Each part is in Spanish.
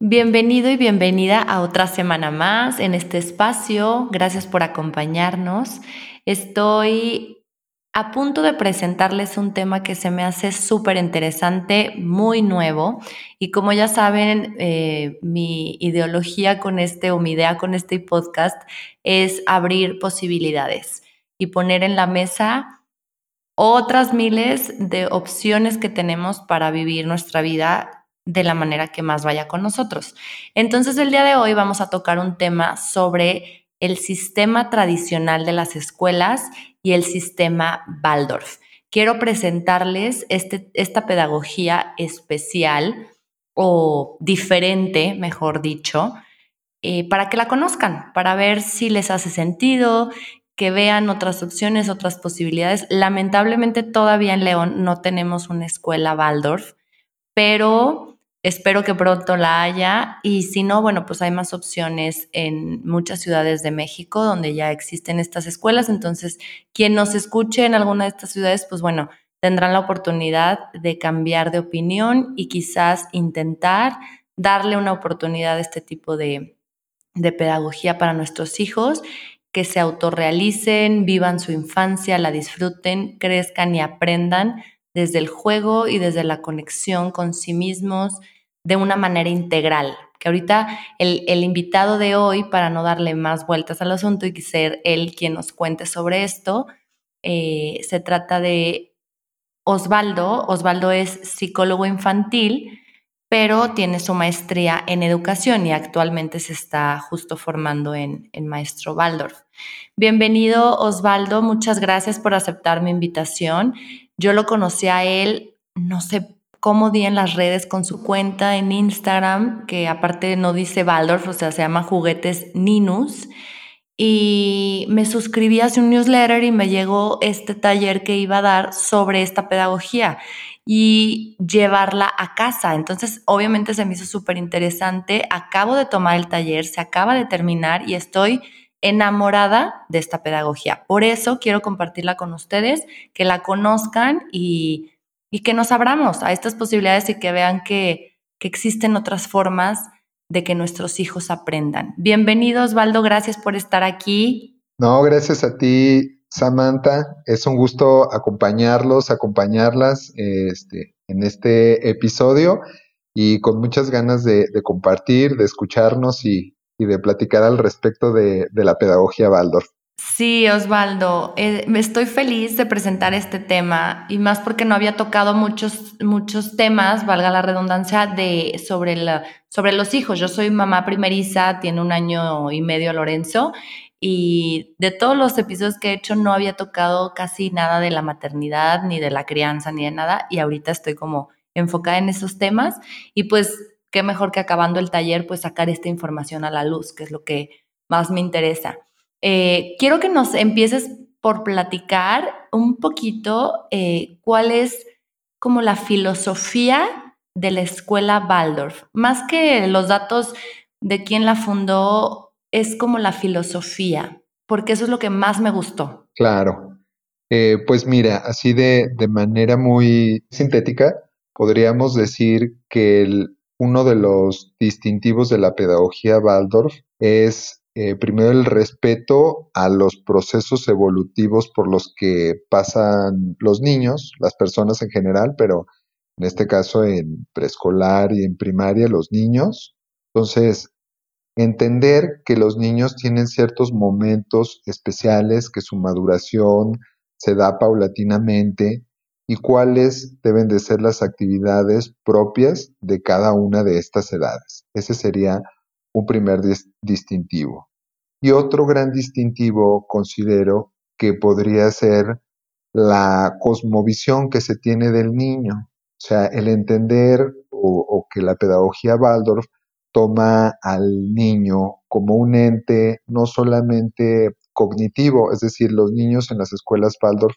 Bienvenido y bienvenida a otra semana más en este espacio. Gracias por acompañarnos. Estoy a punto de presentarles un tema que se me hace súper interesante, muy nuevo. Y como ya saben, eh, mi ideología con este o mi idea con este podcast es abrir posibilidades y poner en la mesa otras miles de opciones que tenemos para vivir nuestra vida de la manera que más vaya con nosotros. Entonces el día de hoy vamos a tocar un tema sobre el sistema tradicional de las escuelas y el sistema Waldorf. Quiero presentarles este, esta pedagogía especial o diferente, mejor dicho, eh, para que la conozcan, para ver si les hace sentido, que vean otras opciones, otras posibilidades. Lamentablemente todavía en León no tenemos una escuela Waldorf, pero Espero que pronto la haya y si no, bueno, pues hay más opciones en muchas ciudades de México donde ya existen estas escuelas. Entonces, quien nos escuche en alguna de estas ciudades, pues bueno, tendrán la oportunidad de cambiar de opinión y quizás intentar darle una oportunidad a este tipo de, de pedagogía para nuestros hijos, que se autorrealicen, vivan su infancia, la disfruten, crezcan y aprendan desde el juego y desde la conexión con sí mismos de una manera integral. Que ahorita el, invitado de hoy, para no darle más vueltas al asunto y ser él quien nos cuente sobre esto, eh, se trata de Osvaldo. Osvaldo es psicólogo infantil, pero tiene su maestría en educación y actualmente se está justo formando en, Maestro Waldorf. Bienvenido Osvaldo, muchas gracias por aceptar mi invitación. Yo lo conocí a él, no sé cómo di en las redes con su cuenta en Instagram, que aparte no dice Waldorf, o sea, se llama Juguetes Ninus. Y me suscribí hace un newsletter y me llegó este taller que iba a dar sobre esta pedagogía y llevarla a casa. Entonces, obviamente se me hizo súper interesante. Acabo de tomar el taller, se acaba de terminar y estoy enamorada de esta pedagogía. Por eso quiero compartirla con ustedes, que la conozcan y, que nos abramos a estas posibilidades y que vean que, que existen otras formas de que nuestros hijos aprendan. Bienvenido Osvaldo, gracias por estar aquí. No, gracias a ti, Samantha. Es un gusto acompañarlos, acompañarlas este, en este episodio y con muchas ganas de compartir, de escucharnos y, y de platicar al respecto de, la pedagogía Waldorf. Sí, Osvaldo, eh, me estoy feliz de presentar este tema y más porque no había tocado muchos, muchos temas, valga la redundancia, de, sobre, la, sobre los hijos. Yo soy mamá primeriza, tiene un año y medio Lorenzo y de todos los episodios que he hecho no había tocado casi nada de la maternidad, ni de la crianza, ni de nada y ahorita estoy como enfocada en esos temas y pues qué mejor que acabando el taller, pues sacar esta información a la luz, que es lo que más me interesa. Eh, quiero que nos empieces por platicar un poquito eh, cuál es como la filosofía de la escuela Waldorf. Más que los datos de quién la fundó, es como la filosofía, porque eso es lo que más me gustó. Claro. Eh, pues mira, así de, de manera muy sintética, podríamos decir que el, uno de los distintivos de la pedagogía Waldorf es eh, primero el respeto a los procesos evolutivos por los que pasan los niños, las personas en general, pero en este caso en preescolar y en primaria los niños. Entonces, entender que los niños tienen ciertos momentos especiales, que su maduración se da paulatinamente y cuáles deben de ser las actividades propias de cada una de estas edades. Ese sería un primer distintivo. Y otro gran distintivo considero que podría ser la cosmovisión que se tiene del niño, o sea, el entender o, que la pedagogía Waldorf toma al niño como un ente no solamente cognitivo, es decir, los niños en las escuelas Waldorf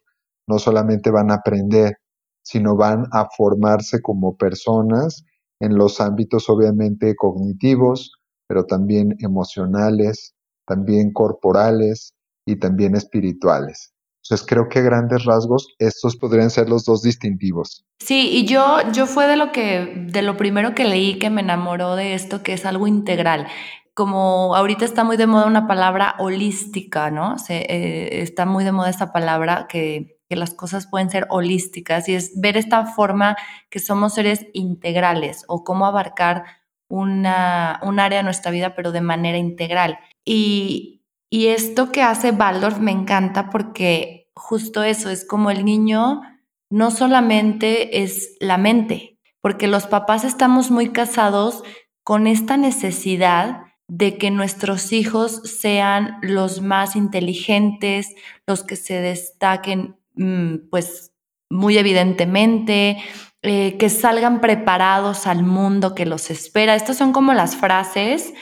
no solamente van a aprender, sino van a formarse como personas en los ámbitos obviamente cognitivos, pero también emocionales, también corporales y también espirituales. Entonces creo que grandes rasgos estos podrían ser los dos distintivos. Sí, y yo, yo fue de lo que, de lo primero que leí que me enamoró de esto, que es algo integral. Como ahorita está muy de moda una palabra holística, ¿no? Se, eh, está muy de moda esta palabra que, que las cosas pueden ser holísticas y es ver esta forma que somos seres integrales o cómo abarcar una, un área de nuestra vida, pero de manera integral. Y, y esto que hace Waldorf me encanta porque justo eso es como el niño no solamente es la mente, porque los papás estamos muy casados con esta necesidad de que nuestros hijos sean los más inteligentes, los que se destaquen pues muy evidentemente, eh, que salgan preparados al mundo que los espera. Estas son como las frases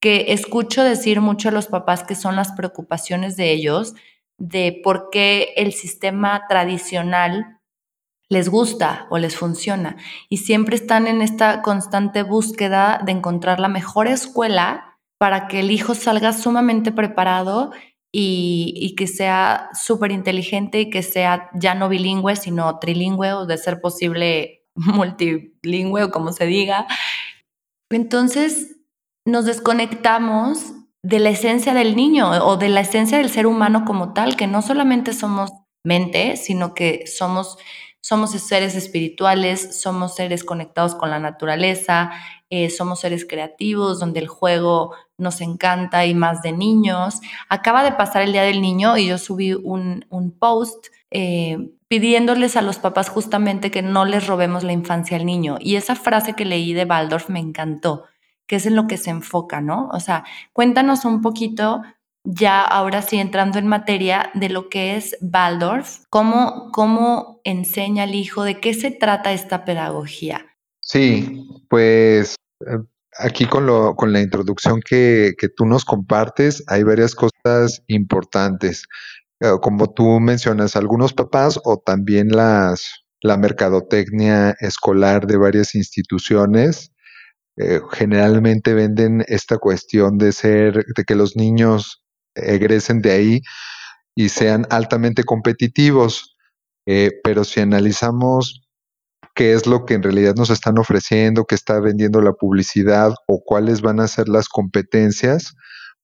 que escucho decir mucho a los papás que son las preocupaciones de ellos, de por qué el sistema tradicional les gusta o les funciona. Y siempre están en esta constante búsqueda de encontrar la mejor escuela para que el hijo salga sumamente preparado y, que sea súper inteligente y que sea ya no bilingüe, sino trilingüe o de ser posible multilingüe o como se diga. Entonces, nos desconectamos de la esencia del niño o de la esencia del ser humano como tal, que no solamente somos mente, sino que somos, somos seres espirituales, somos seres conectados con la naturaleza, eh, somos seres creativos, donde el juego nos encanta y más de niños. Acaba de pasar el Día del Niño y yo subí un, post eh, pidiéndoles a los papás justamente que no les robemos la infancia al niño. Y esa frase que leí de Waldorf me encantó que es en lo que se enfoca, ¿no? O sea, cuéntanos un poquito ya ahora sí entrando en materia de lo que es Waldorf, cómo, cómo enseña al hijo, de qué se trata esta pedagogía. Sí, pues eh, aquí con, lo, con la introducción que, que tú nos compartes, hay varias cosas importantes. Eh, como tú mencionas, algunos papás o también las, la mercadotecnia escolar de varias instituciones eh, generalmente venden esta cuestión de ser, de que los niños egresen de ahí y sean altamente competitivos. Pero si analizamos qué es lo que en realidad nos están ofreciendo, qué está vendiendo la publicidad o cuáles van a ser las competencias,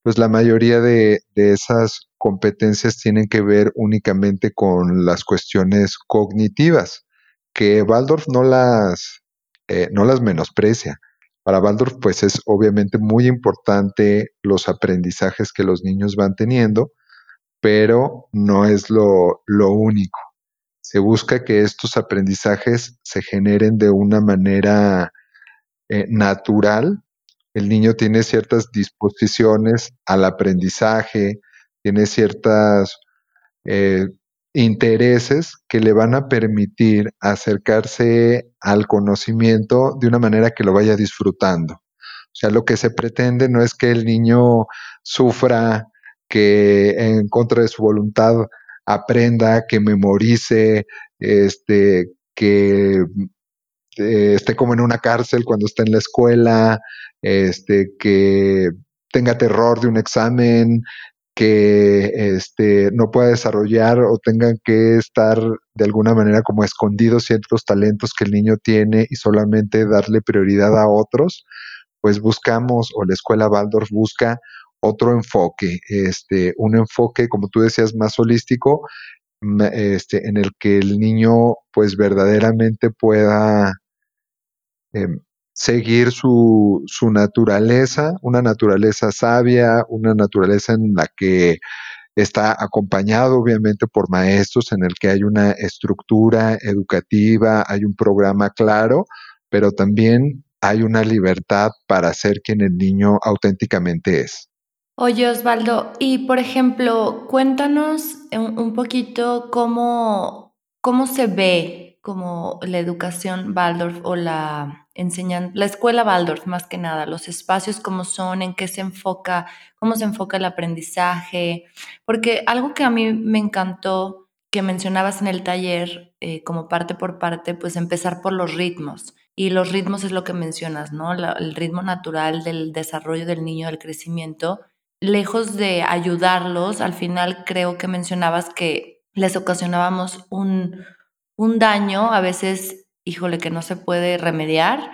pues la mayoría de, esas competencias tienen que ver únicamente con las cuestiones cognitivas, que Waldorf no las, eh, no las menosprecia. Para Waldorf, pues es obviamente muy importante los aprendizajes que los niños van teniendo, pero no es lo, único. Se busca que estos aprendizajes se generen de una manera eh, natural. El niño tiene ciertas disposiciones al aprendizaje, tiene ciertas eh, intereses que le van a permitir acercarse al conocimiento de una manera que lo vaya disfrutando. O sea, lo que se pretende no es que el niño sufra, que en contra de su voluntad aprenda, que memorice, este, que eh, esté como en una cárcel cuando está en la escuela, este, que tenga terror de un examen, que este, no pueda desarrollar o tengan que estar de alguna manera como escondidos ciertos talentos que el niño tiene y solamente darle prioridad a otros, pues buscamos o la escuela Waldorf busca otro enfoque, este, un enfoque, como tú decías, más holístico, este, en el que el niño pues verdaderamente pueda em, seguir su, su, naturaleza, una naturaleza sabia, una naturaleza en la que está acompañado obviamente por maestros, en el que hay una estructura educativa, hay un programa claro, pero también hay una libertad para ser quien el niño auténticamente es. Oye, Osvaldo, y por ejemplo, cuéntanos un, poquito cómo, cómo se ve como la educación Waldorf o la enseñan, la escuela Waldorf más que nada, los espacios como son, en qué se enfoca, cómo se enfoca el aprendizaje, porque algo que a mí me encantó que mencionabas en el taller, eh, como parte por parte, pues empezar por los ritmos. Y los ritmos es lo que mencionas, ¿no? el ritmo natural del desarrollo del niño, del crecimiento. Lejos de ayudarlos, al final creo que mencionabas que les ocasionábamos un, un daño, a veces, híjole, que no se puede remediar,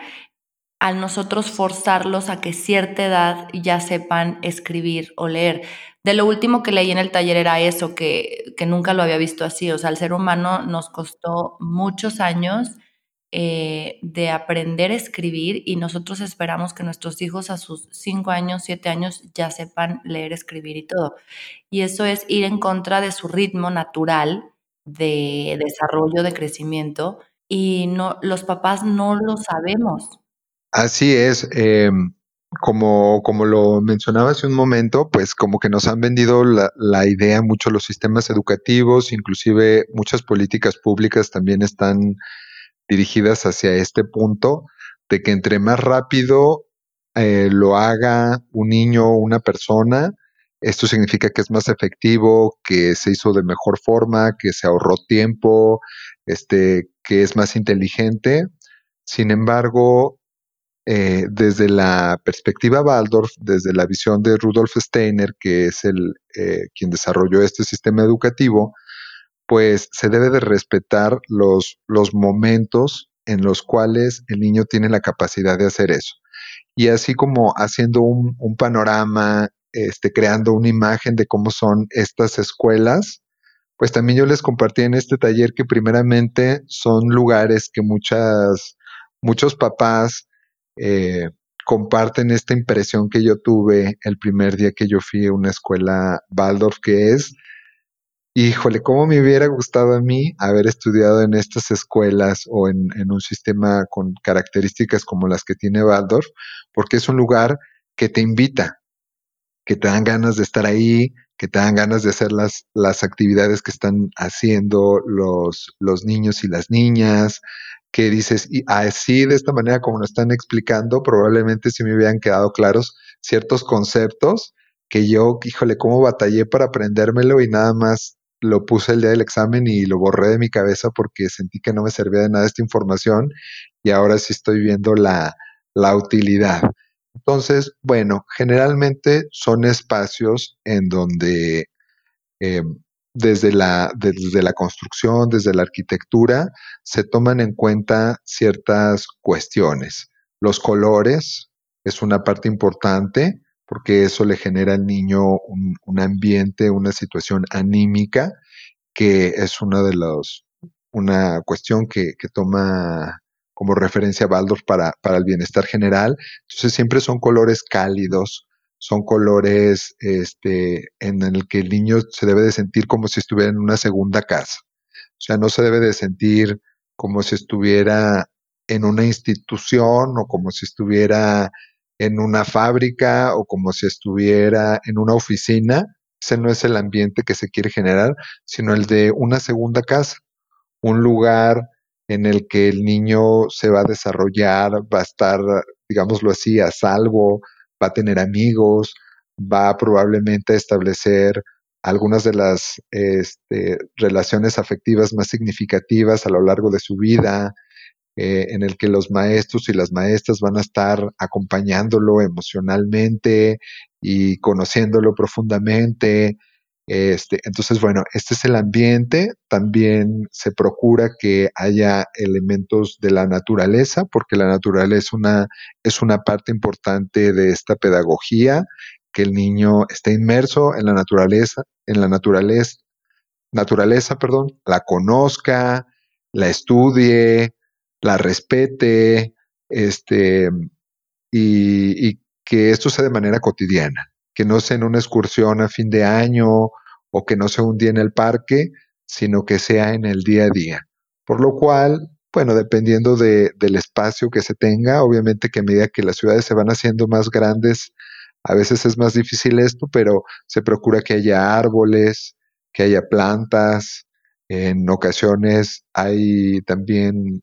al nosotros forzarlos a que cierta edad ya sepan escribir o leer. De lo último que leí en el taller era eso, que, que nunca lo había visto así. O sea, al ser humano nos costó muchos años eh, de aprender a escribir y nosotros esperamos que nuestros hijos a sus cinco años, siete años ya sepan leer, escribir y todo. Y eso es ir en contra de su ritmo natural de desarrollo, de crecimiento, y no, los papás no lo sabemos. Así es. Em, como, como lo mencionaba hace un momento, pues como que nos han vendido la, la, idea mucho los sistemas educativos, inclusive muchas políticas públicas también están dirigidas hacia este punto de que entre más rápido eh, lo haga un niño o una persona, esto significa que es más efectivo, que se hizo de mejor forma, que se ahorró tiempo, este, que es más inteligente. Sin embargo, eh, desde la perspectiva Waldorf, desde la visión de Rudolf Steiner, que es el eh, quien desarrolló este sistema educativo, pues se debe de respetar los, los momentos en los cuales el niño tiene la capacidad de hacer eso. Y así como haciendo un, un panorama este, creando una imagen de cómo son estas escuelas, pues también yo les compartí en este taller que primeramente son lugares que muchas, muchos papás eh, comparten esta impresión que yo tuve el primer día que yo fui a una escuela Waldorf, que es, híjole, cómo me hubiera gustado a mí haber estudiado en estas escuelas o en, un sistema con características como las que tiene Waldorf, porque es un lugar que te invita, que te dan ganas de estar ahí, que te dan ganas de hacer las, las actividades que están haciendo los, los niños y las niñas, que dices, y así de esta manera como nos están explicando, probablemente si me hubieran quedado claros ciertos conceptos que yo, híjole, cómo batallé para aprendérmelo y nada más lo puse el día del examen y lo borré de mi cabeza porque sentí que no me servía de nada esta información y ahora sí estoy viendo la, la utilidad. Entonces, bueno, generalmente son espacios en donde eh, desde, la, desde la construcción, desde la arquitectura, se toman en cuenta ciertas cuestiones. Los colores es una parte importante porque eso le genera al niño un, un ambiente, una situación anímica, que es una de los, una cuestión que, que toma como referencia Baldor para, para el bienestar general. Entonces siempre son colores cálidos, son colores este, en el que el niño se debe de sentir como si estuviera en una segunda casa. O sea, no se debe de sentir como si estuviera en una institución o como si estuviera en una fábrica o como si estuviera en una oficina. Ese no es el ambiente que se quiere generar, sino el de una segunda casa, un lugar en el que el niño se va a desarrollar, va a estar, digámoslo así, a salvo, va a tener amigos, va probablemente a establecer algunas de las este, relaciones afectivas más significativas a lo largo de su vida, eh, en el que los maestros y las maestras van a estar acompañándolo emocionalmente y conociéndolo profundamente, este, entonces, bueno, este es el ambiente. También se procura que haya elementos de la naturaleza, porque la naturaleza es una, es una parte importante de esta pedagogía, que el niño esté inmerso en la naturaleza, en la naturaleza, naturaleza, perdón, la conozca, la estudie, la respete, este, y, que esto sea de manera cotidiana que no sea en una excursión a fin de año o que no sea un día en el parque, sino que sea en el día a día. Por lo cual, bueno, dependiendo de, del espacio que se tenga, obviamente que a medida que las ciudades se van haciendo más grandes, a veces es más difícil esto, pero se procura que haya árboles, que haya plantas. En ocasiones hay también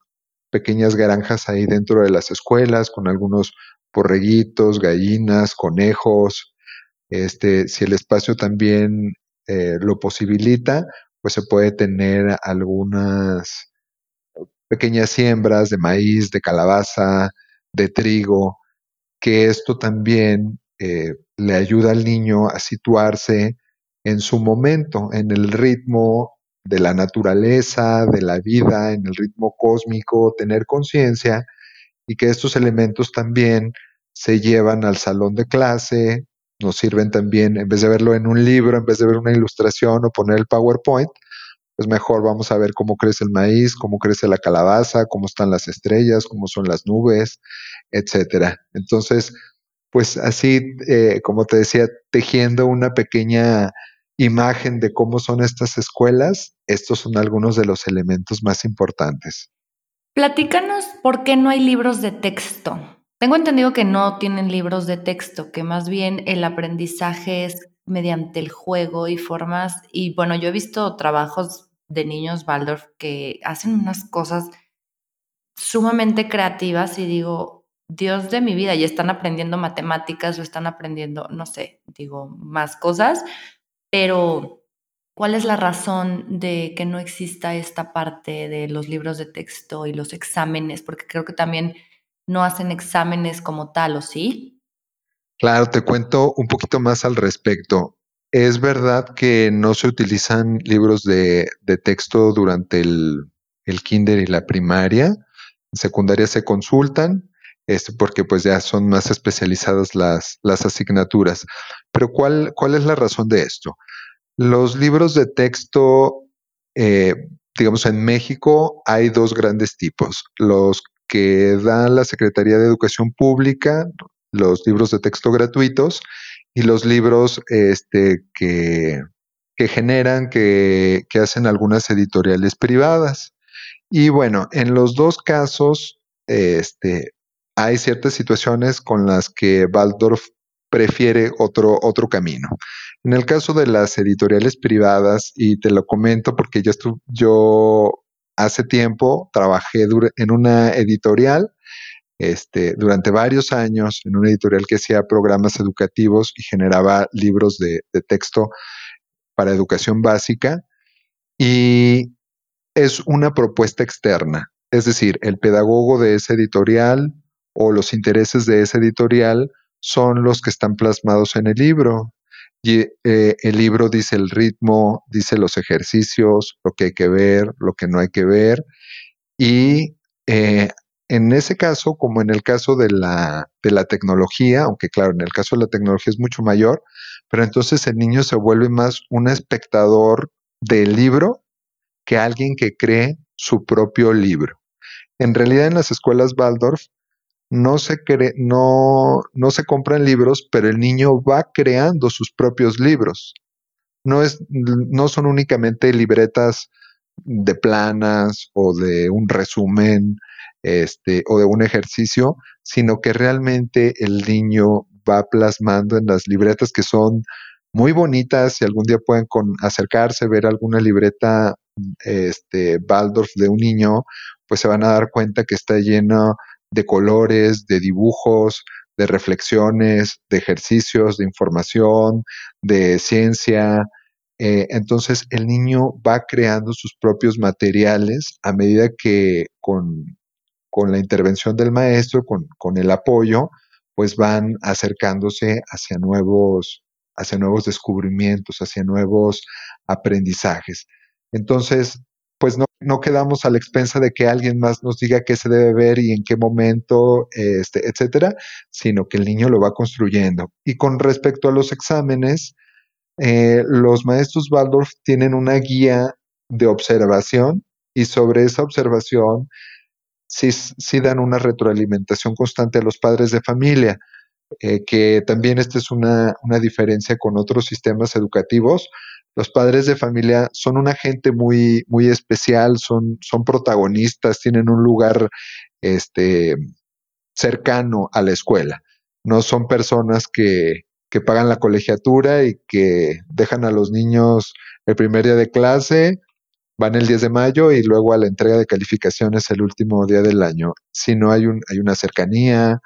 pequeñas granjas ahí dentro de las escuelas con algunos porreguitos, gallinas, conejos. Este, si el espacio también eh, lo posibilita, pues se puede tener algunas pequeñas siembras de maíz, de calabaza, de trigo, que esto también eh, le ayuda al niño a situarse en su momento, en el ritmo de la naturaleza, de la vida, en el ritmo cósmico, tener conciencia y que estos elementos también se llevan al salón de clase, nos sirven también, en vez de verlo en un libro, en vez de ver una ilustración o poner el PowerPoint, pues mejor vamos a ver cómo crece el maíz, cómo crece la calabaza, cómo están las estrellas, cómo son las nubes, etcétera. Entonces, pues así, eh, como te decía, tejiendo una pequeña imagen de cómo son estas escuelas, estos son algunos de los elementos más importantes. Platícanos por qué no hay libros de texto. Tengo entendido que no tienen libros de texto, que más bien el aprendizaje es mediante el juego y formas. Y bueno, yo he visto trabajos de niños Waldorf que hacen unas cosas sumamente creativas y digo, Dios de mi vida, y están aprendiendo matemáticas o están aprendiendo, no sé, digo, más cosas, pero ¿cuál es la razón de que no exista esta parte de los libros de texto y los exámenes? Porque creo que también no hacen exámenes como tal, ¿o sí? Claro, te cuento un poquito más al respecto. Es verdad que no se utilizan libros de, texto durante el, kinder y la primaria. En secundaria se consultan, este, porque pues ya son más especializadas las, las asignaturas. Pero ¿cuál, ¿cuál, es la razón de esto? Los libros de texto, eh, digamos, en México hay dos grandes tipos. Los que da la Secretaría de Educación Pública, los libros de texto gratuitos y los libros este, que, generan, que, que hacen algunas editoriales privadas. Y bueno, en los dos casos, este, hay ciertas situaciones con las que Waldorf prefiere otro, otro camino. En el caso de las editoriales privadas, y te lo comento porque yo, yo hace tiempo trabajé en una editorial este, durante varios años, en una editorial que hacía programas educativos y generaba libros de, de texto para educación básica. Y es una propuesta externa, es decir, el pedagogo de esa editorial o los intereses de esa editorial son los que están plasmados en el libro. Y eh, el libro dice el ritmo, dice los ejercicios, lo que hay que ver, lo que no hay que ver. Y eh, en ese caso, como en el caso de la, de la tecnología, aunque claro, en el caso de la tecnología es mucho mayor, pero entonces el niño se vuelve más un espectador del libro que alguien que cree su propio libro. En realidad en las escuelas Waldorf no se, no, no se compran libros, pero el niño va creando sus propios libros. No, es, no son únicamente libretas de planas o de un resumen este, o de un ejercicio, sino que realmente el niño va plasmando en las libretas que son muy bonitas. Si algún día pueden con, acercarse, ver alguna libreta este, Waldorf de un niño, pues se van a dar cuenta que está lleno de colores, de dibujos, de reflexiones, de ejercicios, de información, de ciencia. Eh, entonces el niño va creando sus propios materiales a medida que con, la intervención del maestro, con, con, el apoyo, pues van acercándose hacia nuevos, hacia nuevos descubrimientos, hacia nuevos aprendizajes. Entonces, pues no, no, quedamos a la expensa de que alguien más nos diga qué se debe ver y en qué momento, este, etcétera, sino que el niño lo va construyendo. Y con respecto a los exámenes, eh, los maestros Waldorf tienen una guía de observación y sobre esa observación sí, dan una retroalimentación constante a los padres de familia. Eh, que también esta es una diferencia con otros sistemas educativos, los padres de familia son una gente muy, muy especial, son, son protagonistas, tienen un lugar este, cercano a la escuela. No son personas que, que pagan la colegiatura y que dejan a los niños el primer día de clase van el 10 de mayo y luego a la entrega de calificaciones el último día del año, sino hay, un, hay una cercanía,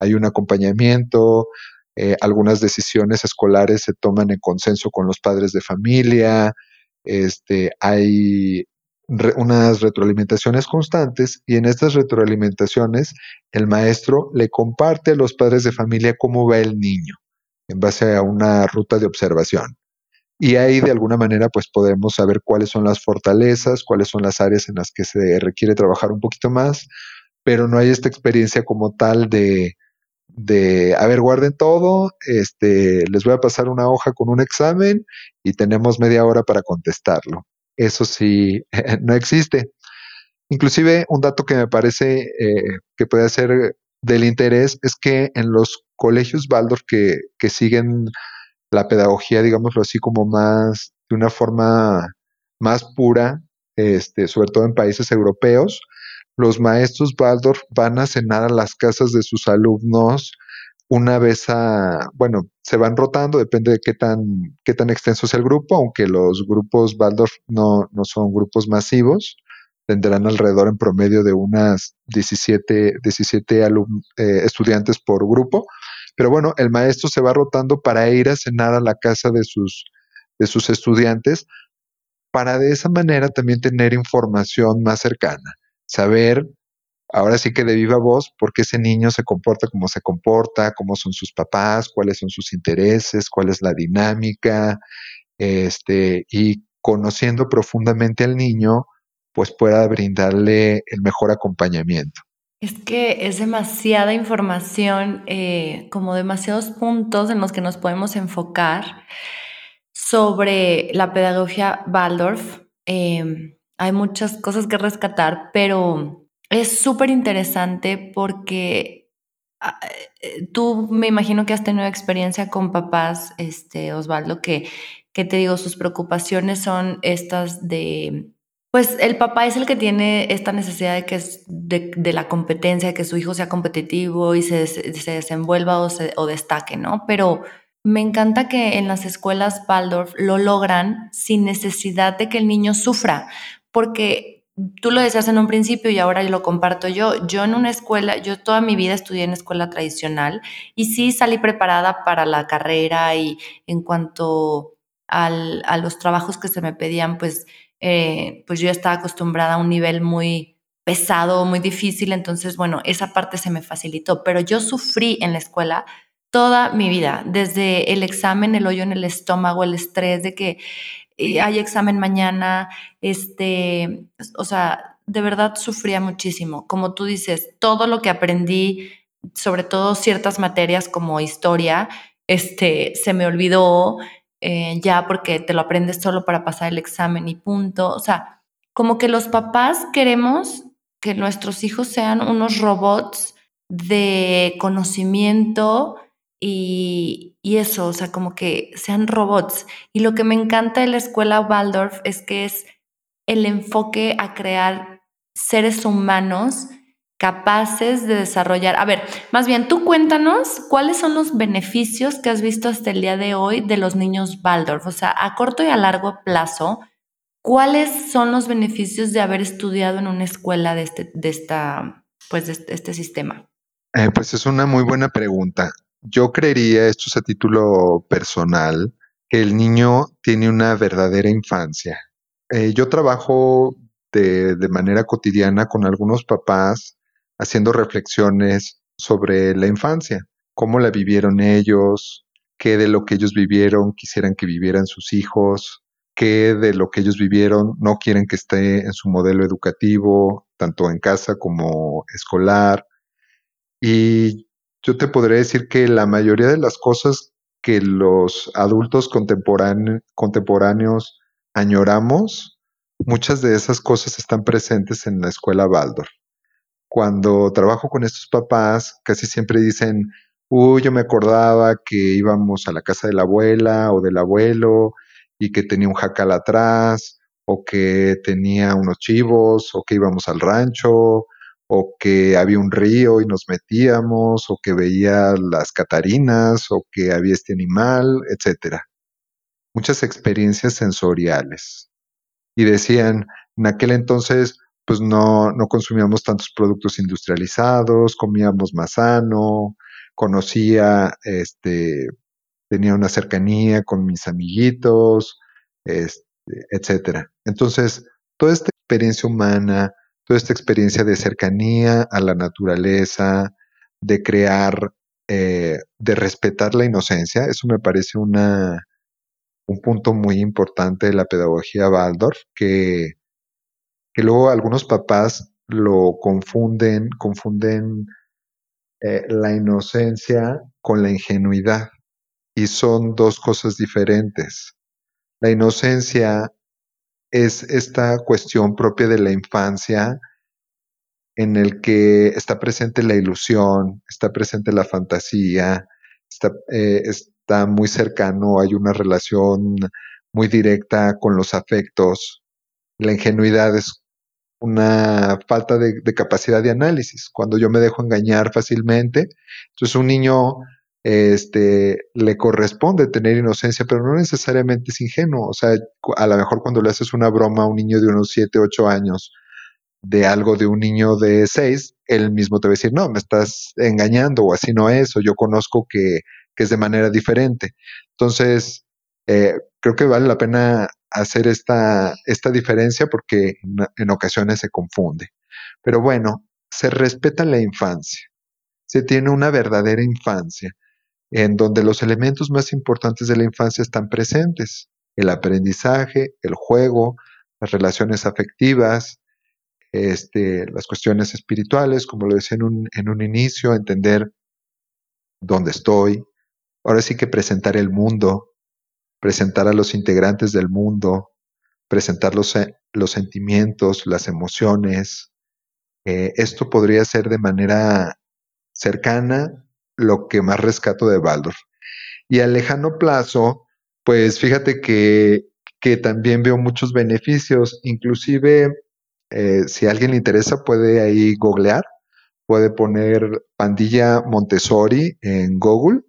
hay un acompañamiento, eh, algunas decisiones escolares se toman en consenso con los padres de familia, este, hay unas retroalimentaciones constantes y en estas retroalimentaciones el maestro le comparte a los padres de familia cómo va el niño en base a una ruta de observación. Y ahí de alguna manera pues podemos saber cuáles son las fortalezas, cuáles son las áreas en las que se requiere trabajar un poquito más, pero no hay esta experiencia como tal de, de, a ver, guarden todo, este, les voy a pasar una hoja con un examen y tenemos media hora para contestarlo. Eso sí, no existe. Inclusive un dato que me parece eh, que puede ser del interés es que en los colegios Waldorf que, que siguen la pedagogía, digámoslo así, como más, de una forma más pura, este, sobre todo en países europeos, los maestros Waldorf van a cenar a las casas de sus alumnos una vez a, bueno, se van rotando, depende de qué tan, qué tan extenso es el grupo, aunque los grupos Waldorf no, no son grupos masivos, tendrán alrededor en promedio de unas 17, 17 eh, estudiantes por grupo. Pero bueno, el maestro se va rotando para ir a cenar a la casa de sus, de sus estudiantes, para de esa manera también tener información más cercana, saber ahora sí que de viva voz por qué ese niño se comporta como se comporta, cómo son sus papás, cuáles son sus intereses, cuál es la dinámica, este, y conociendo profundamente al niño, pues pueda brindarle el mejor acompañamiento. Es que es demasiada información, eh, como demasiados puntos en los que nos podemos enfocar sobre la pedagogía Waldorf. Em, hay muchas cosas que rescatar, pero es súper interesante porque ah, eh, tú me imagino que has tenido experiencia con papás, este, Osvaldo, que, que te digo, sus preocupaciones son estas de pues el papá es el que tiene esta necesidad de que es de, la competencia, de que su hijo sea competitivo y se, se desenvuelva o, se, o destaque, ¿no? Pero me encanta que en las escuelas Waldorf lo logran sin necesidad de que el niño sufra, porque tú lo decías en un principio y ahora lo comparto yo. Yo en una escuela, yo toda mi vida estudié en escuela tradicional y sí salí preparada para la carrera y en cuanto al, a los trabajos que se me pedían, pues eh, pues yo estaba acostumbrada a un nivel muy pesado, muy difícil, entonces, bueno, esa parte se me facilitó, pero yo sufrí en la escuela toda mi vida, desde el examen, el hoyo en el estómago, el estrés de que eh, hay examen mañana, este, o sea, de verdad sufría muchísimo. Como tú dices, todo lo que aprendí, sobre todo ciertas materias como historia, este, se me olvidó, eh, ya porque te lo aprendes solo para pasar el examen y punto. O sea, como que los papás queremos que nuestros hijos sean unos robots de conocimiento y, y, eso, o sea, como que sean robots. Y lo que me encanta de la escuela Waldorf es que es el enfoque a crear seres humanos capaces de desarrollar. A ver, más bien, tú cuéntanos cuáles son los beneficios que has visto hasta el día de hoy de los niños Waldorf, o sea, a corto y a largo plazo, ¿cuáles son los beneficios de haber estudiado en una escuela de este, de esta, pues, de este, este sistema? Eh, pues es una muy buena pregunta. Yo creería, esto es a título personal, que el niño tiene una verdadera infancia. Eh, yo trabajo de, de manera cotidiana con algunos papás haciendo reflexiones sobre la infancia, cómo la vivieron ellos, qué de lo que ellos vivieron quisieran que vivieran sus hijos, qué de lo que ellos vivieron no quieren que esté en su modelo educativo, tanto en casa como escolar. Y yo te podría decir que la mayoría de las cosas que los adultos contemporáneos añoramos, muchas de esas cosas están presentes en la escuela Waldorf. Cuando trabajo con estos papás, casi siempre dicen, uy, yo me acordaba que íbamos a la casa de la abuela o del abuelo y que tenía un jacal atrás, o que tenía unos chivos, o que íbamos al rancho, o que había un río y nos metíamos, o que veía las catarinas, o que había este animal, etcétera. Muchas experiencias sensoriales. y decían, en aquel entonces, pues no, no consumíamos tantos productos industrializados, comíamos más sano, conocía, este, tenía una cercanía con mis amiguitos, este, etcétera. Entonces, toda esta experiencia humana, toda esta experiencia de cercanía a la naturaleza, de crear, eh, de respetar la inocencia, eso me parece una, un punto muy importante de la pedagogía Waldorf, que, que luego algunos papás lo confunden, confunden eh, la inocencia con la ingenuidad y son dos cosas diferentes. La inocencia es esta cuestión propia de la infancia en el que está presente la ilusión, está presente la fantasía, está, eh, está muy cercano, hay una relación muy directa con los afectos. La ingenuidad es una falta de, capacidad de análisis. Cuando yo me dejo engañar fácilmente, entonces un niño este, le corresponde tener inocencia, pero no necesariamente es ingenuo. O sea, a lo mejor cuando le haces una broma a un niño de unos 7, 8 años de algo de un niño de 6, él mismo te va a decir, no, me estás engañando o así no es, o yo conozco que, que es de manera diferente. Entonces, eh, creo que vale la pena hacer esta, esta diferencia porque en, ocasiones se confunde. Pero bueno, se respeta la infancia, se tiene una verdadera infancia, en donde los elementos más importantes de la infancia están presentes, el aprendizaje, el juego, las relaciones afectivas, este, las cuestiones espirituales, como lo decía en un, en inicio, entender dónde estoy, ahora sí que presentar el mundo, presentar a los integrantes del mundo, presentar los, los sentimientos, las emociones. Eh, esto podría ser de manera cercana lo que más rescato de Baldor. Y a lejano plazo, pues fíjate que, que también veo muchos beneficios, inclusive eh, si a alguien le interesa puede ahí googlear, puede poner pandilla Montessori en Google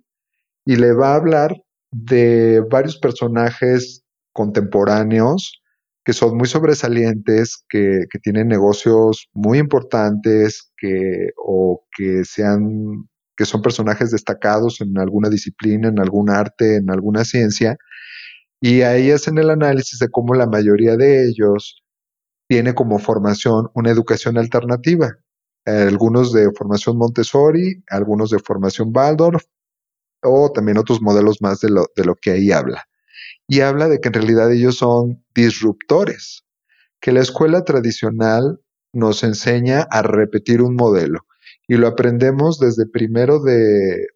y le va a hablar de varios personajes contemporáneos que son muy sobresalientes, que, tienen negocios muy importantes, que, o que sean, que son personajes destacados en alguna disciplina, en algún arte, en alguna ciencia, y ahí hacen el análisis de cómo la mayoría de ellos tiene como formación una educación alternativa. Algunos de formación Montessori, algunos de formación Waldorf, o también otros modelos más de lo, de lo que ahí habla. Y habla de que en realidad ellos son disruptores, que la escuela tradicional nos enseña a repetir un modelo y lo aprendemos desde primero de,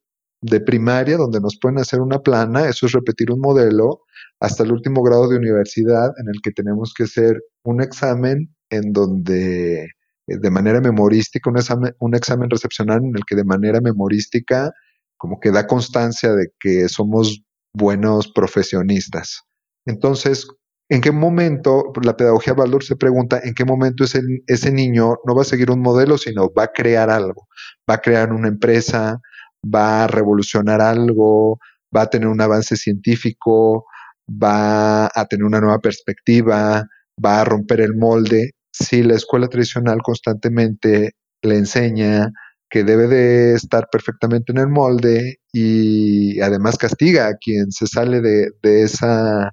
de primaria, donde nos pueden hacer una plana, eso es repetir un modelo, hasta el último grado de universidad en el que tenemos que hacer un examen en donde de manera memorística, un examen, un examen recepcional en el que de manera memorística como que da constancia de que somos buenos profesionistas. Entonces, ¿en qué momento, la pedagogía Valor se pregunta, en qué momento ese, ese niño no va a seguir un modelo, sino va a crear algo, va a crear una empresa, va a revolucionar algo, va a tener un avance científico, va a tener una nueva perspectiva, va a romper el molde. Si la escuela tradicional constantemente le enseña que debe de estar perfectamente en el molde y además castiga a quien se sale de, esa,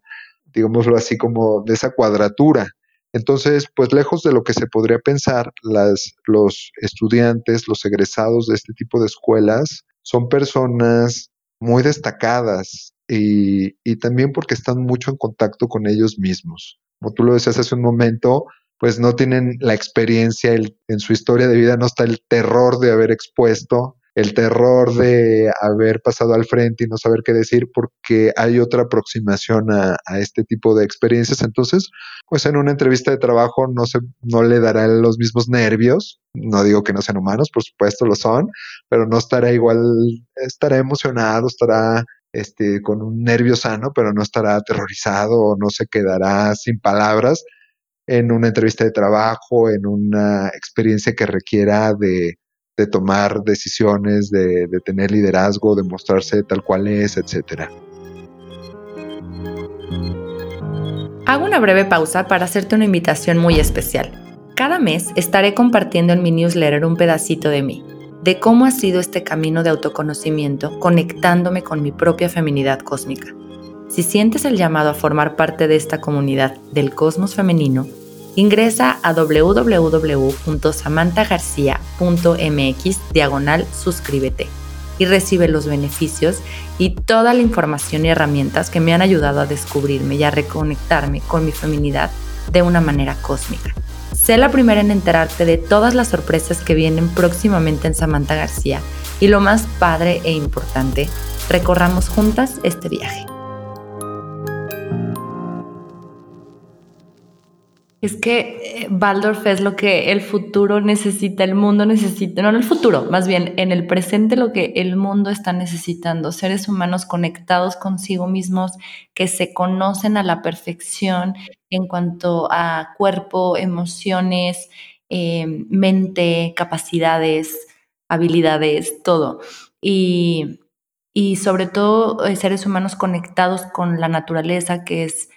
digámoslo así, como de esa cuadratura. Entonces, pues lejos de lo que se podría pensar, las, los estudiantes, los egresados de este tipo de escuelas son personas muy destacadas y, y también porque están mucho en contacto con ellos mismos. Como tú lo decías hace un momento, pues no tienen la experiencia, en su historia de vida no está el terror de haber expuesto, el terror de haber pasado al frente y no saber qué decir porque hay otra aproximación a, este tipo de experiencias. Entonces, pues en una entrevista de trabajo no, se, no le dará los mismos nervios. No digo que no sean humanos, por supuesto lo son, pero no estará igual, estará emocionado, estará este, con un nervio sano, pero no estará aterrorizado o no se quedará sin palabras en una entrevista de trabajo, en una experiencia que requiera de, tomar decisiones, de, de, tener liderazgo, de mostrarse tal cual es, etcétera. Hago una breve pausa para hacerte una invitación muy especial. Cada mes estaré compartiendo en mi newsletter un pedacito de mí, de cómo ha sido este camino de autoconocimiento conectándome con mi propia feminidad cósmica. Si sientes el llamado a formar parte de esta comunidad del cosmos femenino, ingresa a www.samanthagarcia.mx diagonal suscríbete y recibe los beneficios y toda la información y herramientas que me han ayudado a descubrirme y a reconectarme con mi feminidad de una manera cósmica. Sé la primera en enterarte de todas las sorpresas que vienen próximamente en Samantha García y lo más padre e importante, recorramos juntas este viaje. Es que Baldorf eh, es lo que el futuro necesita, el mundo necesita, no en el futuro, más bien en el presente lo que el mundo está necesitando, seres humanos conectados consigo mismos, que se conocen a la perfección en cuanto a cuerpo, emociones, eh, mente, capacidades, habilidades, todo. Y, y sobre todo eh, seres humanos conectados con la naturaleza, que es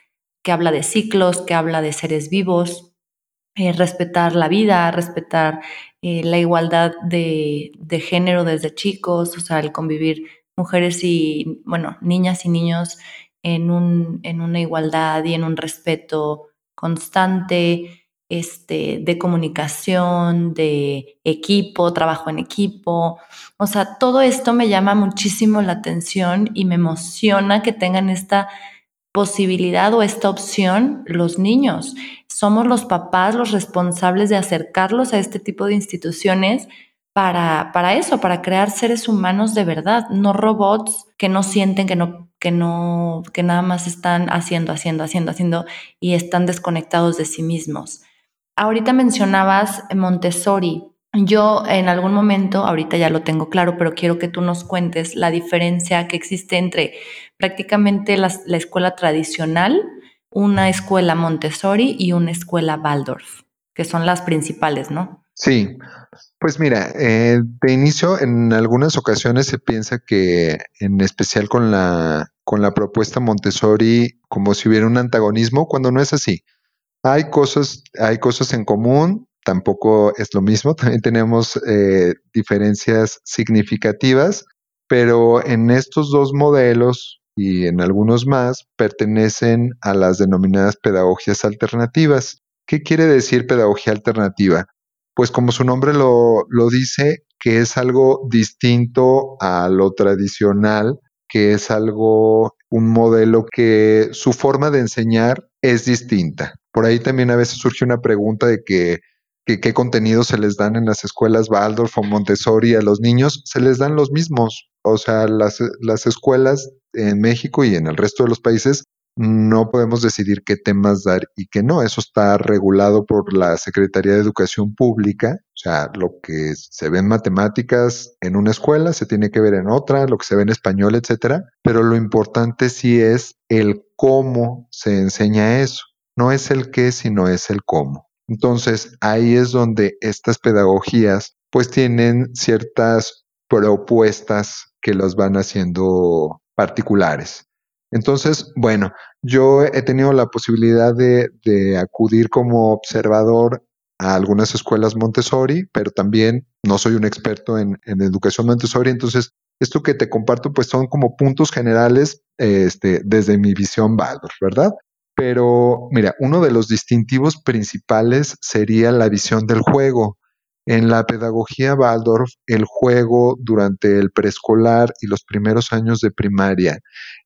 que habla de ciclos, que habla de seres vivos, eh, respetar la vida, respetar eh, la igualdad de, género desde chicos, o sea, el convivir mujeres y, bueno, niñas y niños en, un, en una igualdad y en un respeto constante, este, de comunicación, de equipo, trabajo en equipo. O sea, todo esto me llama muchísimo la atención y me emociona que tengan esta posibilidad o esta opción los niños. Somos los papás los responsables de acercarlos a este tipo de instituciones para, para eso, para crear seres humanos de verdad, no robots que no sienten, que no, que no, que nada más están haciendo, haciendo, haciendo, haciendo y están desconectados de sí mismos. Ahorita mencionabas Montessori. Yo en algún momento, ahorita ya lo tengo claro, pero quiero que tú nos cuentes la diferencia que existe entre prácticamente la, escuela tradicional, una escuela Montessori y una escuela Waldorf, que son las principales, ¿no? Sí, pues mira, eh, de inicio en algunas ocasiones se piensa que en especial con la, con la propuesta Montessori como si hubiera un antagonismo, cuando no es así. Hay cosas, hay cosas en común, tampoco es lo mismo, también tenemos eh, diferencias significativas, pero en estos dos modelos y en algunos más pertenecen a las denominadas pedagogías alternativas. ¿Qué quiere decir pedagogía alternativa? Pues como su nombre lo, lo dice, que es algo distinto a lo tradicional, que es algo, un modelo que su forma de enseñar es distinta. Por ahí también a veces surge una pregunta de que qué contenidos se les dan en las escuelas Waldorf o Montessori a los niños, se les dan los mismos. O sea, las, las escuelas en México y en el resto de los países no podemos decidir qué temas dar y qué no. Eso está regulado por la Secretaría de Educación Pública. O sea, lo que se ve en matemáticas en una escuela se tiene que ver en otra, lo que se ve en español, etcétera. Pero lo importante sí es el cómo se enseña eso. No es el qué, sino es el cómo. Entonces, ahí es donde estas pedagogías pues tienen ciertas propuestas que los van haciendo particulares. Entonces, bueno, yo he tenido la posibilidad de, acudir como observador a algunas escuelas Montessori, pero también no soy un experto en, educación Montessori, entonces esto que te comparto pues son como puntos generales este, desde mi visión Baldor, ¿verdad? Pero mira, uno de los distintivos principales sería la visión del juego. En la pedagogía Waldorf, el juego durante el preescolar y los primeros años de primaria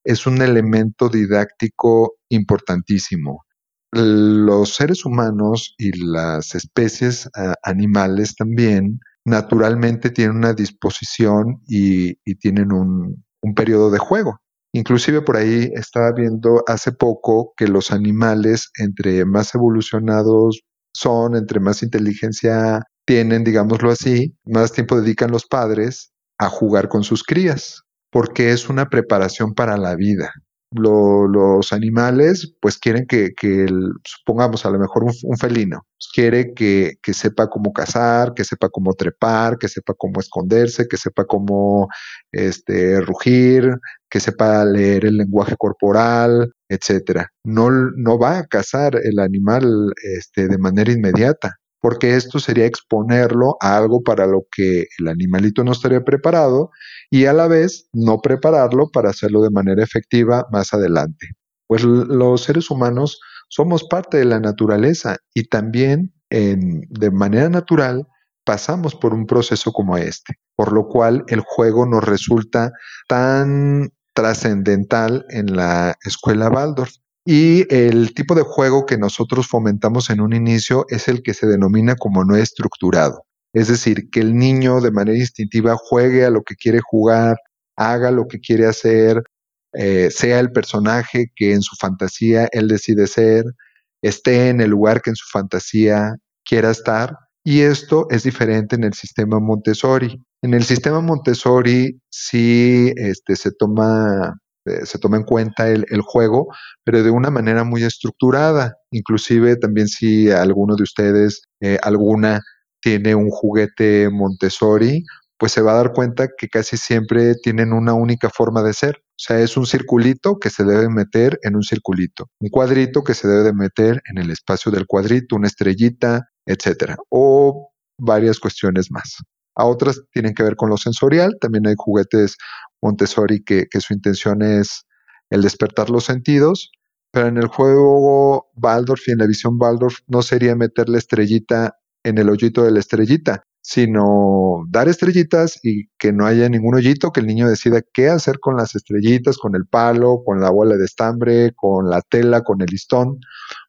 es un elemento didáctico importantísimo. Los seres humanos y las especies ah, animales también naturalmente tienen una disposición y, tienen un periodo de juego. Inclusive por ahí estaba viendo hace poco que los animales, entre más evolucionados son, entre más inteligencia tienen, digámoslo así, más tiempo dedican los padres a jugar con sus crías, porque es una preparación para la vida. los animales pues quieren que, supongamos a lo mejor un, felino, pues, quiere que, sepa cómo cazar, que sepa cómo trepar, que sepa cómo esconderse, que sepa cómo este, rugir, que sepa leer el lenguaje corporal, etcétera. No, no va a cazar el animal este, de manera inmediata porque esto sería exponerlo a algo para lo que el animalito no estaría preparado y a la vez no prepararlo para hacerlo de manera efectiva más adelante. Pues los seres humanos somos parte de la naturaleza y también de manera natural pasamos por un proceso como este, por lo cual el juego nos resulta tan trascendental en la escuela Waldorf. Y el tipo de juego que nosotros fomentamos en un inicio es el que se denomina como no estructurado. Es decir, que el niño de manera instintiva juegue a lo que quiere jugar, haga lo que quiere hacer, eh, sea el personaje que en su fantasía él decide ser, esté en el lugar que en su fantasía quiera estar. Y esto es diferente en el sistema Montessori. En el sistema Montessori sí este, se toma se toma en cuenta el, juego, pero de una manera muy estructurada. Inclusive también si alguno de ustedes, eh, alguna, tiene un juguete Montessori, pues se va a dar cuenta que casi siempre tienen una única forma de ser. O sea, es un circulito que se debe meter en un circulito, un cuadrito que se debe de meter en el espacio del cuadrito, una estrellita, etcétera, o varias cuestiones más. A otras tienen que ver con lo sensorial, también hay juguetes Montessori que, su intención es el despertar los sentidos, pero en el juego Waldorf y en la visión Waldorf no sería meter la estrellita en el hoyito de la estrellita, sino dar estrellitas y que no haya ningún hoyito, que el niño decida qué hacer con las estrellitas, con el palo, con la bola de estambre, con la tela, con el listón,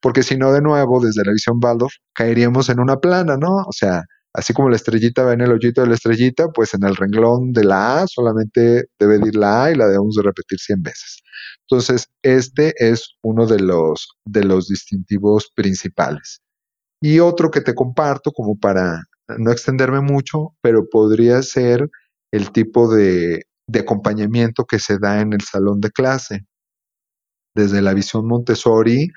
porque si no, de nuevo, desde la visión Waldorf, caeríamos en una plana, ¿no? O sea, Así como la estrellita va en el hoyito de la estrellita, pues en el renglón de la A solamente debe ir la A y la debemos de repetir 100 veces. Entonces, este es uno de los, de los distintivos principales. Y otro que te comparto como para no extenderme mucho, pero podría ser el tipo de, de acompañamiento que se da en el salón de clase. Desde la visión Montessori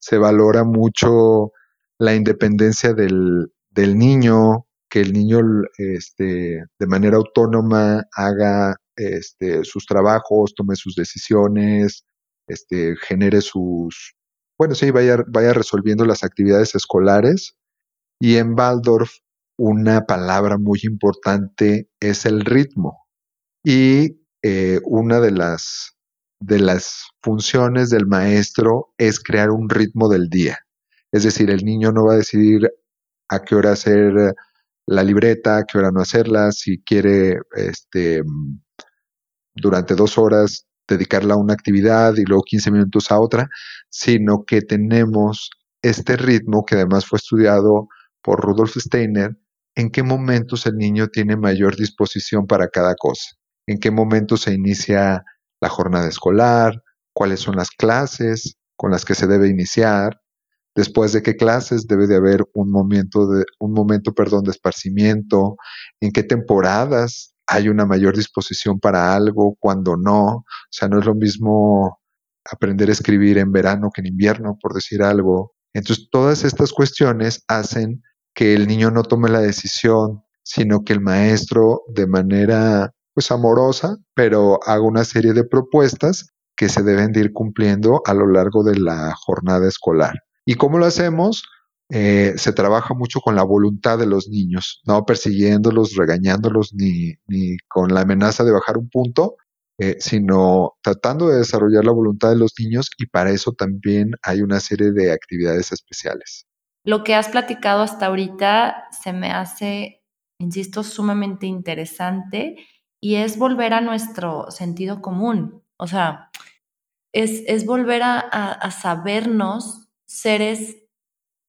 se valora mucho la independencia del, del niño, que el niño este, de manera autónoma haga este, sus trabajos, tome sus decisiones, este, genere sus, bueno, sí, vaya, vaya resolviendo las actividades escolares. Y en Waldorf, una palabra muy importante es el ritmo. Y eh, una de las, de las funciones del maestro es crear un ritmo del día. Es decir, el niño no va a decidir a qué hora hacer la libreta, a qué hora no hacerla, si quiere este, durante dos horas dedicarla a una actividad y luego 15 minutos a otra, sino que tenemos este ritmo que además fue estudiado por Rudolf Steiner, en qué momentos el niño tiene mayor disposición para cada cosa, en qué momentos se inicia la jornada escolar, cuáles son las clases con las que se debe iniciar, después de qué clases debe de haber un momento de un momento, perdón, de esparcimiento, en qué temporadas hay una mayor disposición para algo, cuando no, o sea, no es lo mismo aprender a escribir en verano que en invierno, por decir algo. Entonces, todas estas cuestiones hacen que el niño no tome la decisión, sino que el maestro de manera pues amorosa, pero haga una serie de propuestas que se deben de ir cumpliendo a lo largo de la jornada escolar. ¿Y cómo lo hacemos? Eh, se trabaja mucho con la voluntad de los niños, no persiguiéndolos, regañándolos, ni, ni con la amenaza de bajar un punto, eh, sino tratando de desarrollar la voluntad de los niños y para eso también hay una serie de actividades especiales. Lo que has platicado hasta ahorita se me hace, insisto, sumamente interesante y es volver a nuestro sentido común, o sea, es, es volver a, a sabernos seres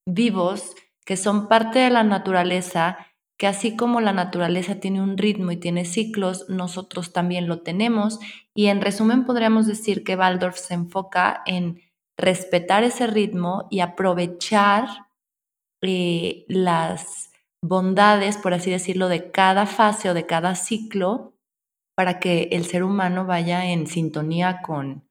vivos que son parte de la naturaleza, que así como la naturaleza tiene un ritmo y tiene ciclos, nosotros también lo tenemos. Y en resumen podríamos decir que Waldorf se enfoca en respetar ese ritmo y aprovechar eh, las bondades, por así decirlo, de cada fase o de cada ciclo para que el ser humano vaya en sintonía con,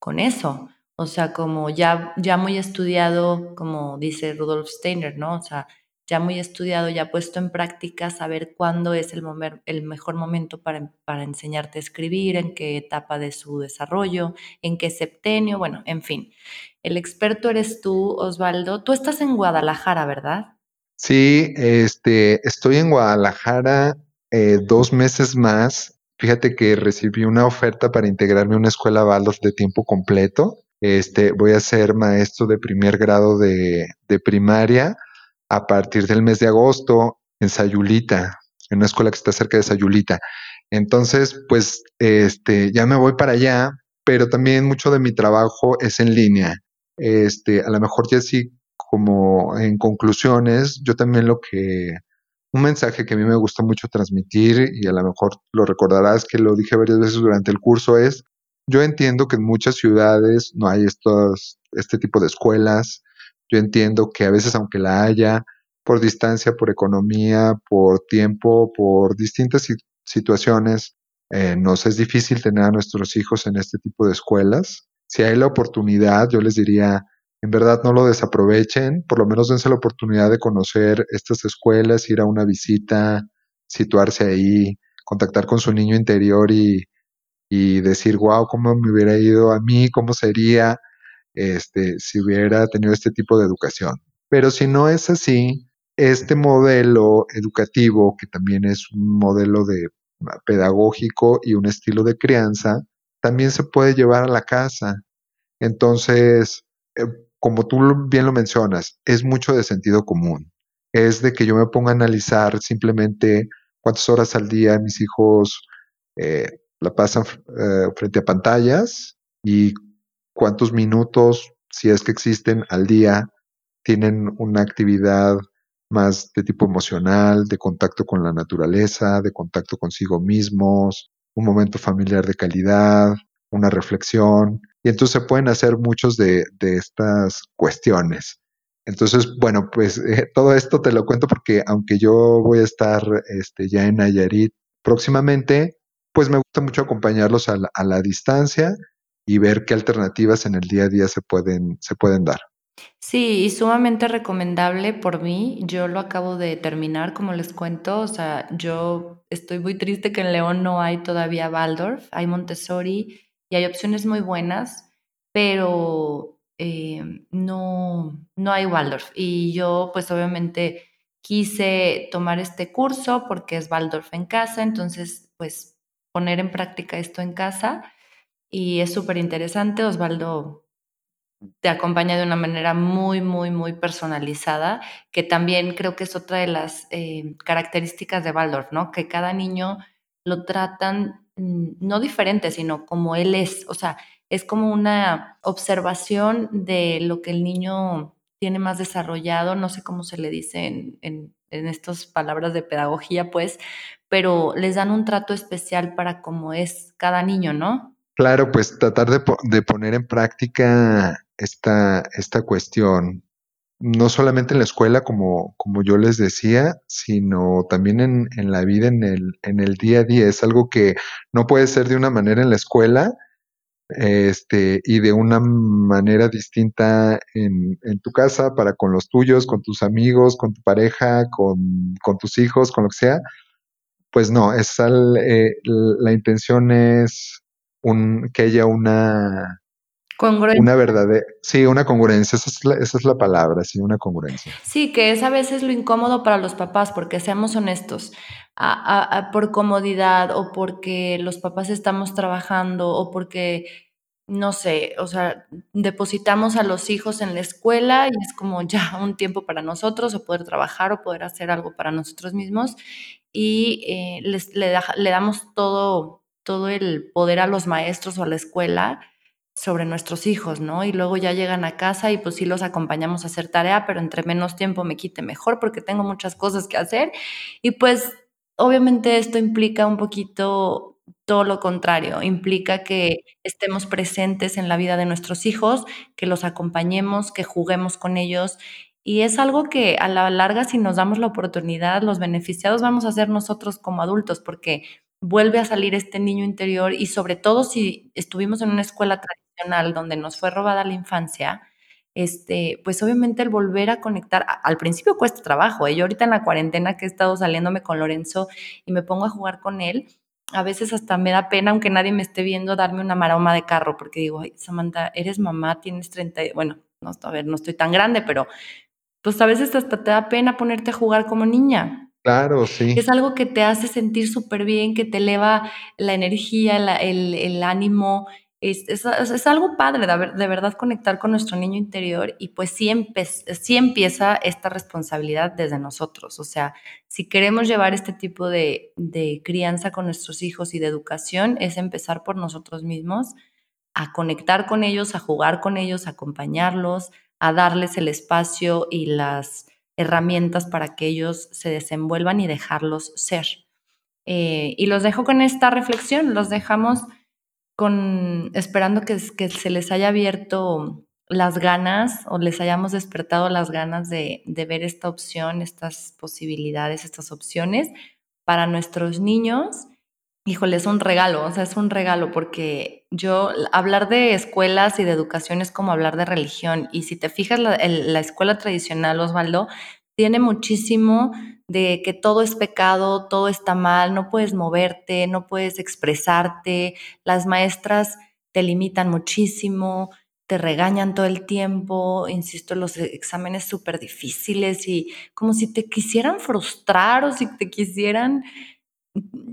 con eso. O sea, como ya, ya muy estudiado, como dice Rudolf Steiner, ¿no? O sea, ya muy estudiado, ya puesto en práctica, saber cuándo es el, el mejor momento para, para, enseñarte a escribir, en qué etapa de su desarrollo, en qué septenio, bueno, en fin. El experto eres tú, Osvaldo. Tú estás en Guadalajara, ¿verdad? Sí, este, estoy en Guadalajara eh, dos meses más. Fíjate que recibí una oferta para integrarme a una escuela Waldorf de tiempo completo. Este, voy a ser maestro de primer grado de, primaria a partir del mes de agosto en Sayulita, en una escuela que está cerca de Sayulita. Entonces, pues, este, ya me voy para allá, pero también mucho de mi trabajo es en línea. Este, a lo mejor ya sí, como en conclusiones, yo también lo que, un mensaje que a mí me gusta mucho transmitir, y a lo mejor lo recordarás que lo dije varias veces durante el curso, es, yo entiendo que en muchas ciudades no hay estos, este tipo de escuelas, yo entiendo que a veces aunque la haya, por distancia, por economía, por tiempo, por distintas situaciones, eh, nos es difícil tener a nuestros hijos en este tipo de escuelas. Si hay la oportunidad, yo les diría, en verdad no lo desaprovechen, por lo menos dense la oportunidad de conocer estas escuelas, ir a una visita, situarse ahí, contactar con su niño interior y, y decir, wow, cómo me hubiera ido a mí, cómo sería este, si hubiera tenido este tipo de educación. Pero si no es así, este modelo educativo, que también es un modelo de pedagógico y un estilo de crianza, también se puede llevar a la casa. Entonces, eh, como tú bien lo mencionas, es mucho de sentido común. Es de que yo me ponga a analizar simplemente cuántas horas al día mis hijos eh, la pasan eh, frente a pantallas y cuántos minutos, si es que existen al día, tienen una actividad más de tipo emocional, de contacto con la naturaleza, de contacto consigo mismos, un momento familiar de calidad, una reflexión. Y entonces se pueden hacer muchos de, estas cuestiones. Entonces, bueno, pues eh, todo esto te lo cuento porque aunque yo voy a estar este, ya en Nayarit próximamente, pues me gusta mucho acompañarlos a la distancia y ver qué alternativas en el día a día se pueden, se pueden dar. Sí, y sumamente recomendable por mí. Yo lo acabo de terminar, como les cuento. O sea, yo estoy muy triste que en León no hay todavía Waldorf, hay Montessori y hay opciones muy buenas, pero eh, no, no hay Waldorf. Y yo, pues obviamente, quise tomar este curso porque es Waldorf en casa, entonces, pues poner en práctica esto en casa y es súper interesante. Osvaldo te acompaña de una manera muy, muy, muy personalizada, que también creo que es otra de las eh, características de Waldorf, ¿no? Que cada niño lo tratan mm, no diferente, sino como él es. O sea, es como una observación de lo que el niño tiene más desarrollado, no sé cómo se le dice en, en, en estas palabras de pedagogía, pues, pero les dan un trato especial para cómo es cada niño, ¿no? Claro, pues tratar de, poner en práctica esta, esta cuestión, no solamente en la escuela, como, como yo les decía, sino también en, en, la vida, en el, en el día a día. Es algo que no puede ser de una manera en la escuela este, y de una manera distinta en, en tu casa, para con los tuyos, con tus amigos, con tu pareja, con, con tus hijos, con lo que sea. Pues no, es eh, la intención es un, que haya una, Congruencia. Una verdadera, sí, una congruencia, esa es, la, esa es la palabra, sí, una congruencia. Sí, que es a veces lo incómodo para los papás, porque seamos honestos, por comodidad o porque los papás estamos trabajando o porque, no sé, o sea, depositamos a los hijos en la escuela y es como ya un tiempo para nosotros o poder trabajar o poder hacer algo para nosotros mismos y eh, les, le, le damos todo todo el poder a los maestros o a la escuela sobre nuestros hijos, ¿no? Y luego ya llegan a casa y pues sí los acompañamos a hacer tarea, pero entre menos tiempo me quite mejor porque tengo muchas cosas que hacer. Y pues obviamente esto implica un poquito todo lo contrario, implica que estemos presentes en la vida de nuestros hijos, que los acompañemos, que juguemos con ellos. Y es algo que a la larga, si nos damos la oportunidad, los beneficiados vamos a ser nosotros como adultos, porque vuelve a salir este niño interior y sobre todo si estuvimos en una escuela tradicional donde nos fue robada la infancia, este, pues obviamente el volver a conectar, al principio cuesta trabajo, ¿eh? yo ahorita en la cuarentena que he estado saliéndome con Lorenzo y me pongo a jugar con él, a veces hasta me da pena, aunque nadie me esté viendo, darme una maroma de carro, porque digo, Ay, Samantha, eres mamá, tienes 30, bueno, no, a ver, no estoy tan grande, pero pues a veces hasta te da pena ponerte a jugar como niña. Claro, sí. Es algo que te hace sentir súper bien, que te eleva la energía, el, el, ánimo. Es, es, es, algo padre de, de, verdad conectar con nuestro niño interior y pues sí, empe sí empieza esta responsabilidad desde nosotros. O sea, si queremos llevar este tipo de, de crianza con nuestros hijos y de educación, es empezar por nosotros mismos, a conectar con ellos, a jugar con ellos, a acompañarlos, a darles el espacio y las herramientas para que ellos se desenvuelvan y dejarlos ser. Eh, y los dejo con esta reflexión, los dejamos con esperando que, se les haya abierto las ganas o les hayamos despertado las ganas de, de ver esta opción, estas posibilidades, estas opciones para nuestros niños híjole, es un regalo, o sea, es un regalo porque yo, hablar de escuelas y de educación es como hablar de religión. Y si te fijas, la, la escuela tradicional, Osvaldo, tiene muchísimo de que todo es pecado, todo está mal, no puedes moverte, no puedes expresarte, las maestras te limitan muchísimo, te regañan todo el tiempo, insisto, los exámenes súper difíciles y como si te quisieran frustrar o si te quisieran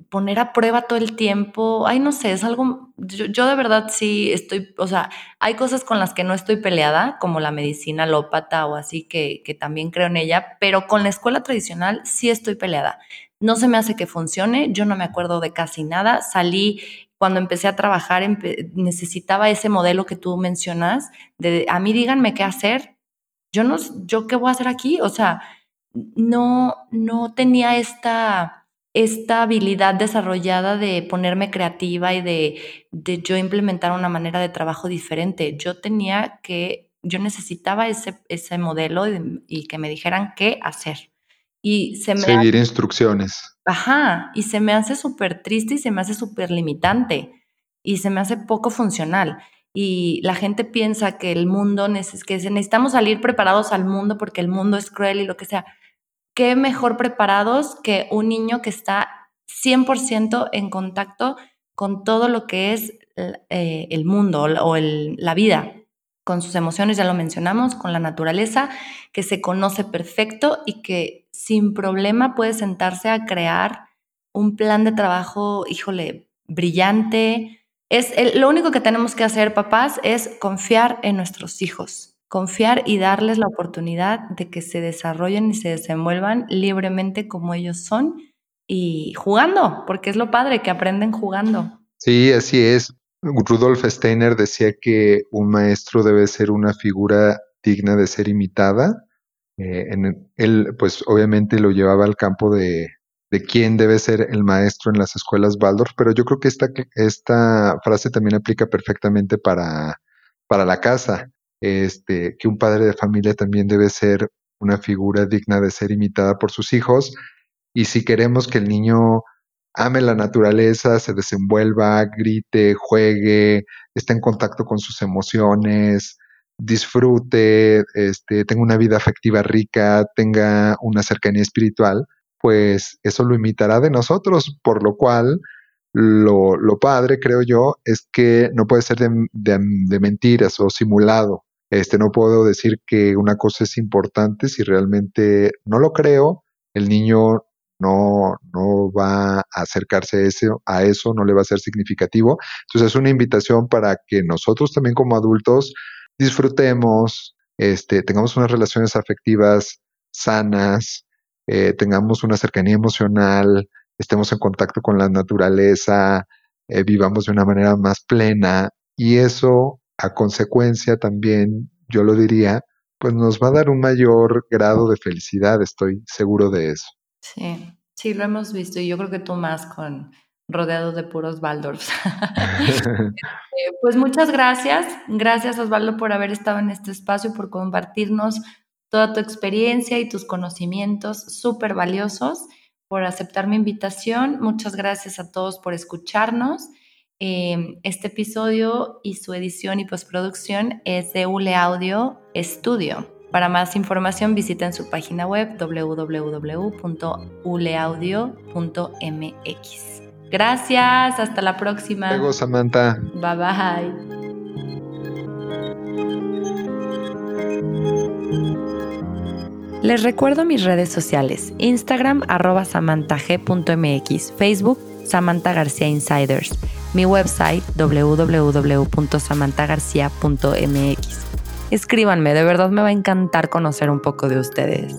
poner a prueba todo el tiempo. Ay, no sé, es algo, yo, de verdad sí estoy, o sea, hay cosas con las que no estoy peleada, como la medicina alópata o así, que, que también creo en ella, pero con la escuela tradicional sí estoy peleada. No se me hace que funcione, yo no me acuerdo de casi nada. Salí cuando empecé a trabajar, necesitaba ese modelo que tú mencionas, de a mí díganme qué hacer. Yo no, yo qué voy a hacer aquí, o sea, no, no tenía esta esta habilidad desarrollada de ponerme creativa y de, de, yo implementar una manera de trabajo diferente. Yo tenía que, yo necesitaba ese, ese modelo y, que me dijeran qué hacer. Y se me Seguir instrucciones. Ajá, y se me hace súper triste y se me hace súper limitante y se me hace poco funcional. Y la gente piensa que el mundo, que necesitamos salir preparados al mundo porque el mundo es cruel y lo que sea qué mejor preparados que un niño que está 100% en contacto con todo lo que es eh, el mundo o la vida, con sus emociones, ya lo mencionamos, con la naturaleza, que se conoce perfecto y que sin problema puede sentarse a crear un plan de trabajo, híjole, brillante. Es lo único que tenemos que hacer, papás, es confiar en nuestros hijos confiar y darles la oportunidad de que se desarrollen y se desenvuelvan libremente como ellos son y jugando, porque es lo padre que aprenden jugando. Sí, así es. Rudolf Steiner decía que un maestro debe ser una figura digna de ser imitada. Eh, él, pues obviamente lo llevaba al campo de, de quién debe ser el maestro en las escuelas Waldorf, pero yo creo que esta, esta frase también aplica perfectamente para, para la casa este, que un padre de familia también debe ser una figura digna de ser imitada por sus hijos. Y si queremos que el niño ame la naturaleza, se desenvuelva, grite, juegue, esté en contacto con sus emociones, disfrute, este, tenga una vida afectiva rica, tenga una cercanía espiritual, pues eso lo imitará de nosotros, por lo cual lo, lo padre, creo yo, es que no puede ser de, de mentiras o simulado. Este, no puedo decir que una cosa es importante si realmente no lo creo, el niño no, no va a acercarse a eso, a eso, no le va a ser significativo. Entonces es una invitación para que nosotros también como adultos disfrutemos, este, tengamos unas relaciones afectivas sanas, eh, tengamos una cercanía emocional, estemos en contacto con la naturaleza, eh, vivamos de una manera más plena y eso a consecuencia también, yo lo diría, pues nos va a dar un mayor grado de felicidad, estoy seguro de eso. Sí, sí, lo hemos visto y yo creo que tú más con rodeado de puros Waldorfs. Eh, pues muchas gracias, gracias Osvaldo por haber estado en este espacio, por compartirnos toda tu experiencia y tus conocimientos súper valiosos, por aceptar mi invitación. Muchas gracias a todos por escucharnos Em, este episodio y su edición y postproducción es de Ule Audio Studio. Para más información visiten su página web www.uleaudio.mx. Gracias, hasta la próxima. Luego, Samantha. Bye bye. Les recuerdo mis redes sociales, Instagram arroba samantag.mx, Facebook Samantha García Insiders, mi website www.samantagarcia.mx. Escríbanme, de verdad me va a encantar conocer un poco de ustedes.